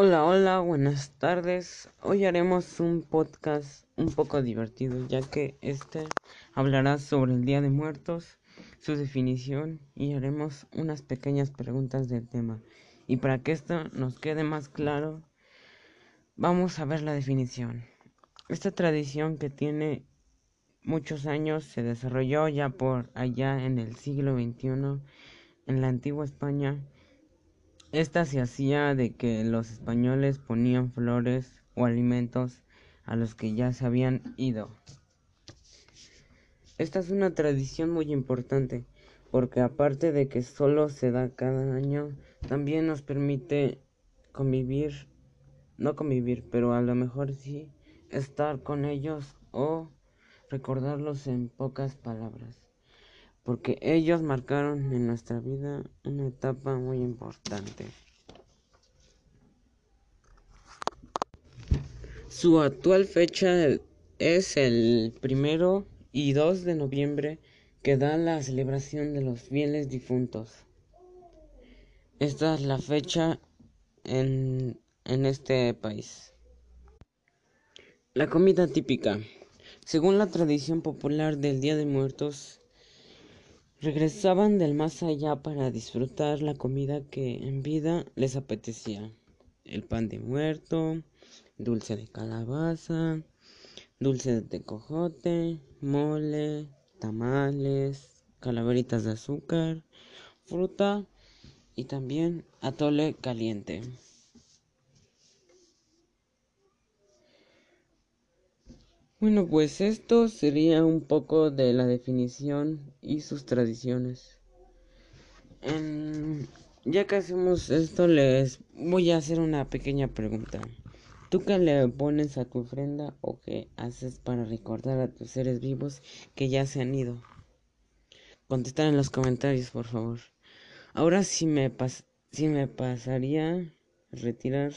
hola, buenas tardes. Hoy haremos un podcast un poco divertido, ya que este hablará sobre el Día de Muertos, su definición y haremos unas pequeñas preguntas del tema. Y para que esto nos quede más claro, vamos a ver la definición. Esta tradición que tiene muchos años se desarrolló ya por allá en el siglo XXI en la antigua España esta se hacía de que los españoles ponían flores o alimentos a los que ya se habían ido. Esta es una tradición muy importante porque aparte de que solo se da cada año, también nos permite convivir, no convivir, pero a lo mejor sí estar con ellos o recordarlos en pocas palabras porque ellos marcaron en nuestra vida una etapa muy importante. Su actual fecha es el primero y 2 de noviembre que da la celebración de los fieles difuntos. Esta es la fecha en, en este país. La comida típica. Según la tradición popular del Día de Muertos, Regresaban del más allá para disfrutar la comida que en vida les apetecía. El pan de muerto, dulce de calabaza, dulce de tecojote, mole, tamales, calaveritas de azúcar, fruta y también atole caliente. Bueno, pues esto sería un poco de la definición y sus tradiciones. ya que hacemos esto, les voy a hacer una pequeña pregunta. ¿Tú qué le pones a tu ofrenda o qué haces para recordar a tus seres vivos que ya se han ido? Contestar en los comentarios, por favor. Ahora sí me, pas si me pasaría retirar.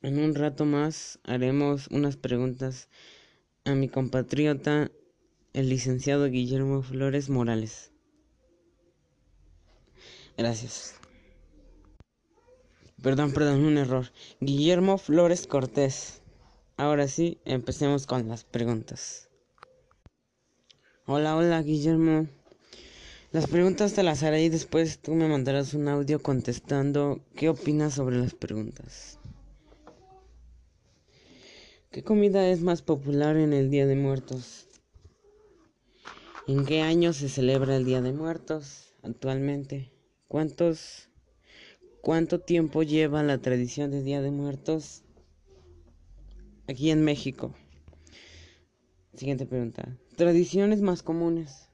En un rato más haremos unas preguntas a mi compatriota, el licenciado Guillermo Flores Morales. Gracias. Perdón, perdón, un error. Guillermo Flores Cortés. Ahora sí, empecemos con las preguntas. Hola, hola, Guillermo. Las preguntas te las haré y después tú me mandarás un audio contestando qué opinas sobre las preguntas. ¿Qué comida es más popular en el Día de Muertos? ¿En qué año se celebra el Día de Muertos actualmente? ¿Cuántos cuánto tiempo lleva la tradición del Día de Muertos aquí en México? Siguiente pregunta. Tradiciones más comunes.